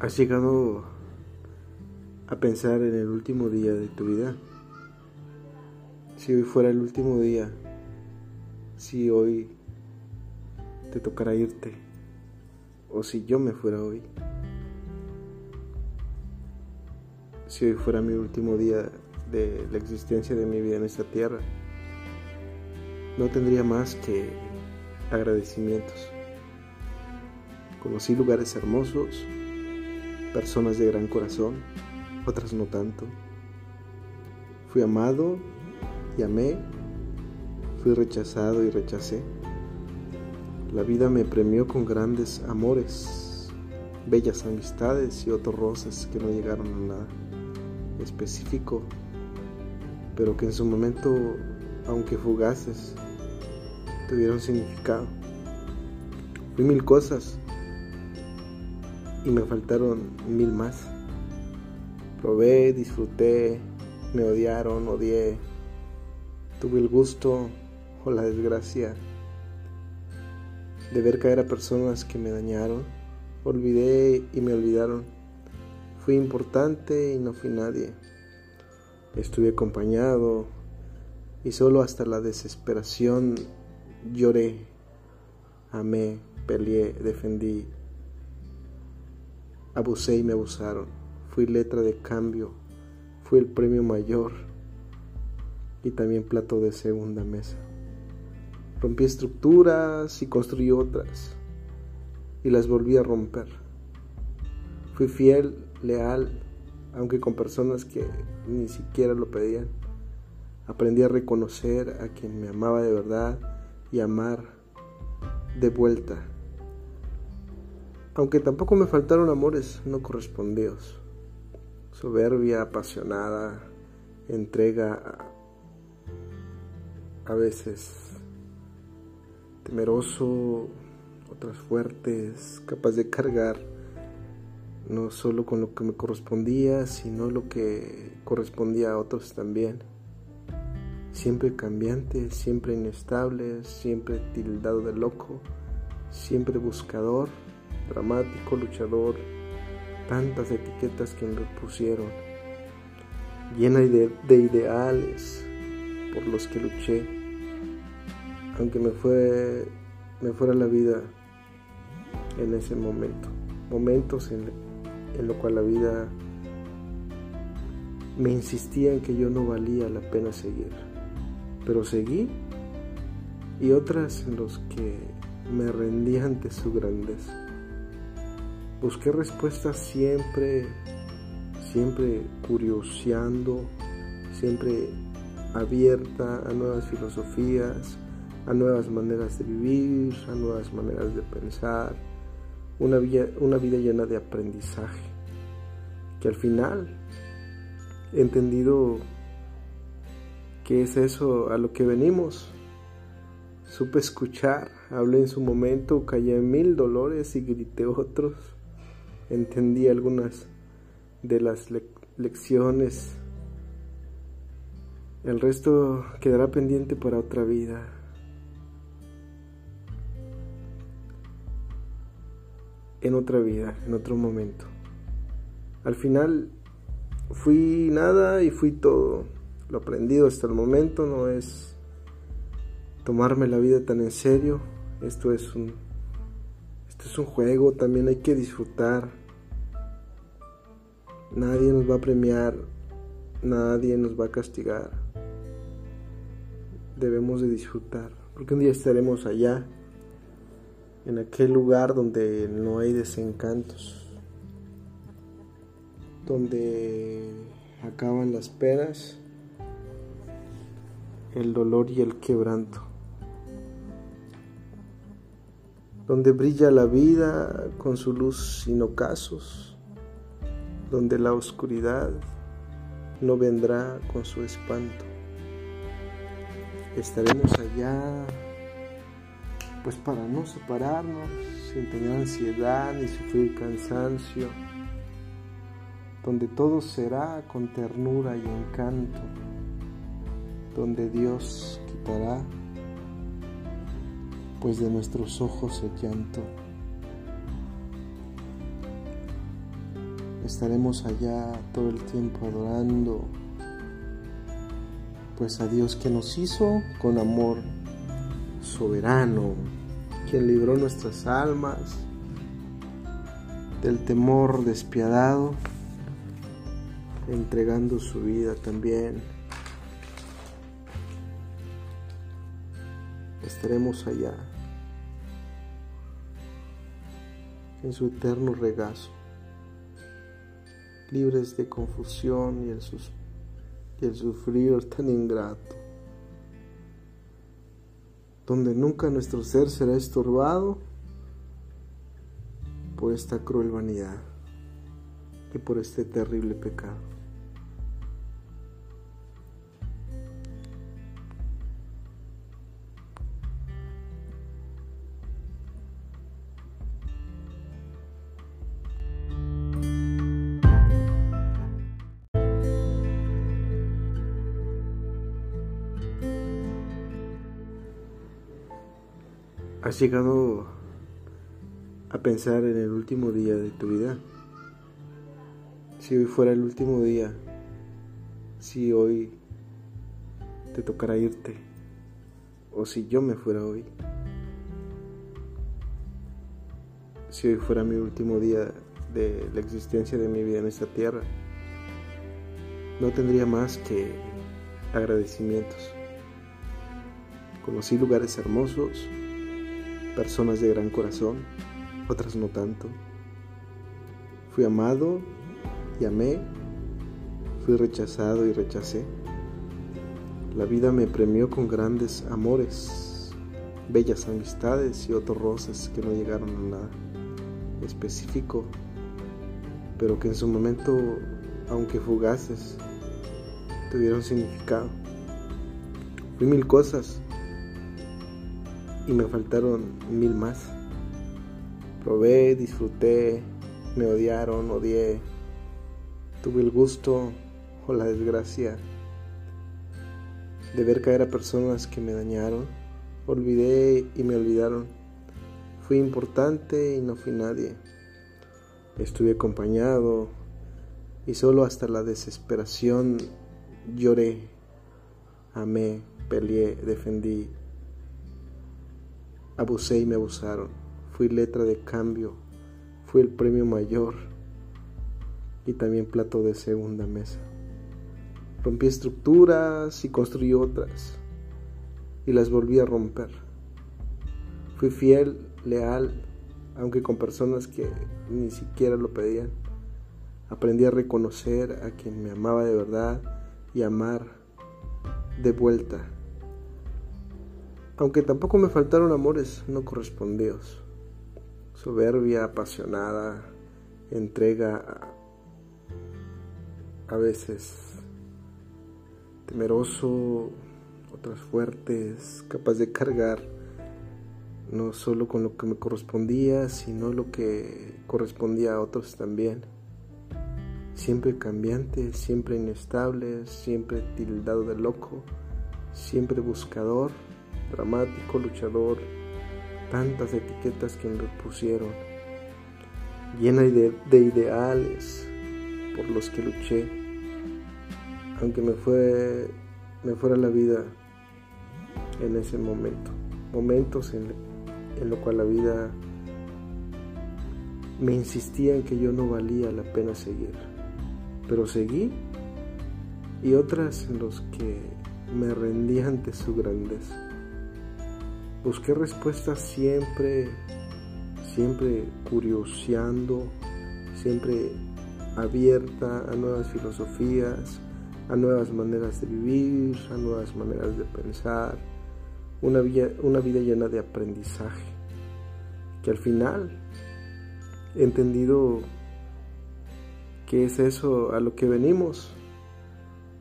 ¿Has llegado a pensar en el último día de tu vida? Si hoy fuera el último día, si hoy te tocara irte, o si yo me fuera hoy, si hoy fuera mi último día de la existencia de mi vida en esta tierra, no tendría más que agradecimientos. Conocí lugares hermosos, personas de gran corazón, otras no tanto. Fui amado y amé, fui rechazado y rechacé. La vida me premió con grandes amores, bellas amistades y otros roces que no llegaron a nada específico, pero que en su momento, aunque fugaces, tuvieron significado. Fui mil cosas, y me faltaron mil más. Probé, disfruté, me odiaron, odié, tuve el gusto o la desgracia de ver caer a personas que me dañaron. Olvidé y me olvidaron. Fui importante y no fui nadie. Estuve acompañado y solo hasta la desesperación lloré, amé, peleé, defendí Abusé y me abusaron. Fui letra de cambio. Fui el premio mayor. Y también plato de segunda mesa. Rompí estructuras y construí otras. Y las volví a romper. Fui fiel, leal, aunque con personas que ni siquiera lo pedían. Aprendí a reconocer a quien me amaba de verdad y amar de vuelta aunque tampoco me faltaron amores no correspondidos. Soberbia, apasionada, entrega, a veces temeroso, otras fuertes, capaz de cargar no solo con lo que me correspondía, sino lo que correspondía a otros también. Siempre cambiante, siempre inestable, siempre tildado de loco, siempre buscador dramático, luchador, tantas etiquetas que me pusieron, llena de, de ideales por los que luché, aunque me, fue, me fuera la vida en ese momento, momentos en, en lo cual la vida me insistía en que yo no valía la pena seguir, pero seguí y otras en los que me rendí ante su grandeza. Busqué respuestas siempre, siempre curioseando, siempre abierta a nuevas filosofías, a nuevas maneras de vivir, a nuevas maneras de pensar, una vida, una vida llena de aprendizaje, que al final he entendido que es eso a lo que venimos. Supe escuchar, hablé en su momento, callé mil dolores y grité otros entendí algunas de las lecciones. El resto quedará pendiente para otra vida. En otra vida, en otro momento. Al final fui nada y fui todo. Lo aprendido hasta el momento no es tomarme la vida tan en serio. Esto es un esto es un juego, también hay que disfrutar. Nadie nos va a premiar, nadie nos va a castigar. Debemos de disfrutar, porque un día estaremos allá, en aquel lugar donde no hay desencantos, donde acaban las penas, el dolor y el quebranto. Donde brilla la vida con su luz sin ocasos, donde la oscuridad no vendrá con su espanto. Estaremos allá, pues para no separarnos, sin tener ansiedad ni sufrir cansancio, donde todo será con ternura y encanto, donde Dios quitará pues de nuestros ojos el llanto. estaremos allá todo el tiempo adorando pues a Dios que nos hizo con amor soberano, quien libró nuestras almas del temor despiadado, entregando su vida también. Estaremos allá, en su eterno regazo, libres de confusión y el, sufrir tan ingrato donde nunca nuestro ser será estorbado por esta cruel vanidad y por este terrible pecado. ¿Has llegado a pensar en el último día de tu vida? Si hoy fuera el último día, si hoy te tocara irte, o si yo me fuera hoy, si hoy fuera mi último día de la existencia de mi vida en esta tierra, no tendría más que agradecimientos. Conocí lugares hermosos, personas de gran corazón, otras no tanto. Fui amado y amé, fui rechazado y rechacé. La vida me premió con grandes amores, bellas amistades y otros roces que no llegaron a nada específico, pero que en su momento, aunque fugaces, tuvieron significado. Fui mil cosas, y me faltaron mil más. Probé, disfruté, me odiaron, odié, tuve el gusto o la desgracia de ver caer a personas que me dañaron. Olvidé y me olvidaron. Fui importante y no fui nadie. Estuve acompañado y solo hasta la desesperación lloré, amé, peleé, defendí, Abusé y me abusaron. Fui letra de cambio. Fui el premio mayor. Y también plato de segunda mesa. Rompí estructuras y construí otras. Y las volví a romper. Fui fiel, leal, aunque con personas que ni siquiera lo pedían. Aprendí a reconocer a quien me amaba de verdad y amar de vuelta aunque tampoco me faltaron amores no correspondidos. Soberbia, apasionada, entrega, a veces temeroso, otras fuertes, capaz de cargar no solo con lo que me correspondía, sino lo que correspondía a otros también. Siempre cambiante, siempre inestable, siempre tildado de loco, siempre buscador dramático, luchador, tantas etiquetas que me pusieron, llena de, ideales por los que luché, aunque me, fue, me fuera la vida en ese momento, momentos en, en lo cual la vida me insistía en que yo no valía la pena seguir, pero seguí y otras en los que me rendí ante su grandeza. Busqué respuestas siempre, siempre curioseando, siempre abierta a nuevas filosofías, a nuevas maneras de vivir, a nuevas maneras de pensar, una vida, una vida llena de aprendizaje, que al final he entendido que es eso a lo que venimos.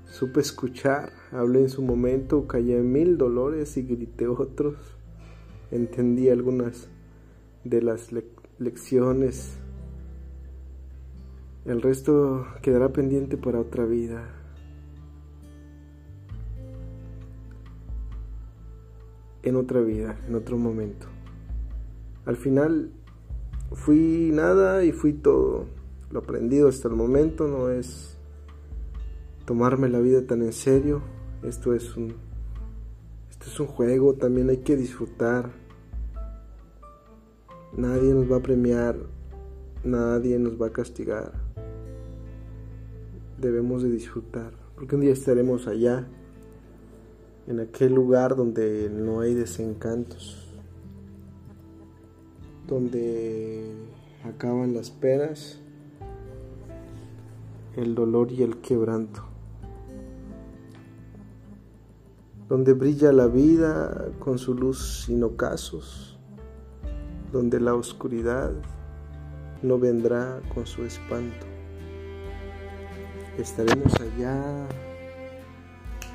Supe escuchar, hablé en su momento, callé mil dolores y grité otros entendí algunas de las lecciones. El resto quedará pendiente para otra vida. En otra vida, en otro momento. Al final fui nada y fui todo. lo aprendido hasta el momento no es tomarme la vida tan en serio. Esto es un es un juego, también hay que disfrutar. Nadie nos va a premiar, nadie nos va a castigar. Debemos de disfrutar, porque un día estaremos allá, en aquel lugar donde no hay desencantos, donde acaban las penas, el dolor y el quebranto. Donde brilla la vida con su luz sin ocasos, donde la oscuridad no vendrá con su espanto. Estaremos allá,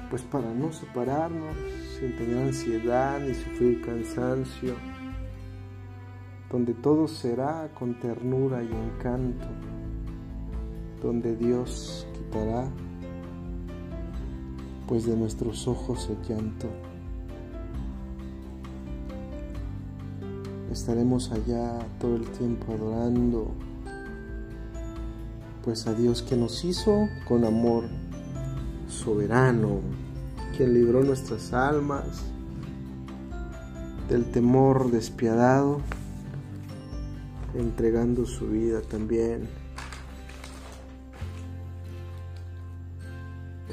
pues para no separarnos, sin tener ansiedad ni sufrir cansancio, donde todo será con ternura y encanto, donde Dios quitará pues de nuestros ojos el llanto. Estaremos allá todo el tiempo adorando, pues a Dios que nos hizo con amor soberano, quien libró nuestras almas del temor despiadado, entregando su vida también.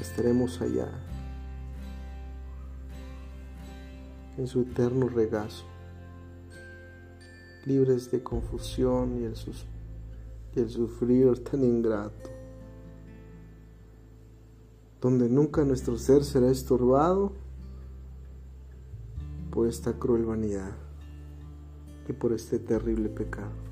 Estaremos allá en su eterno regazo, libres de confusión y el, sufrir tan ingrato, donde nunca nuestro ser será estorbado por esta cruel vanidad y por este terrible pecado.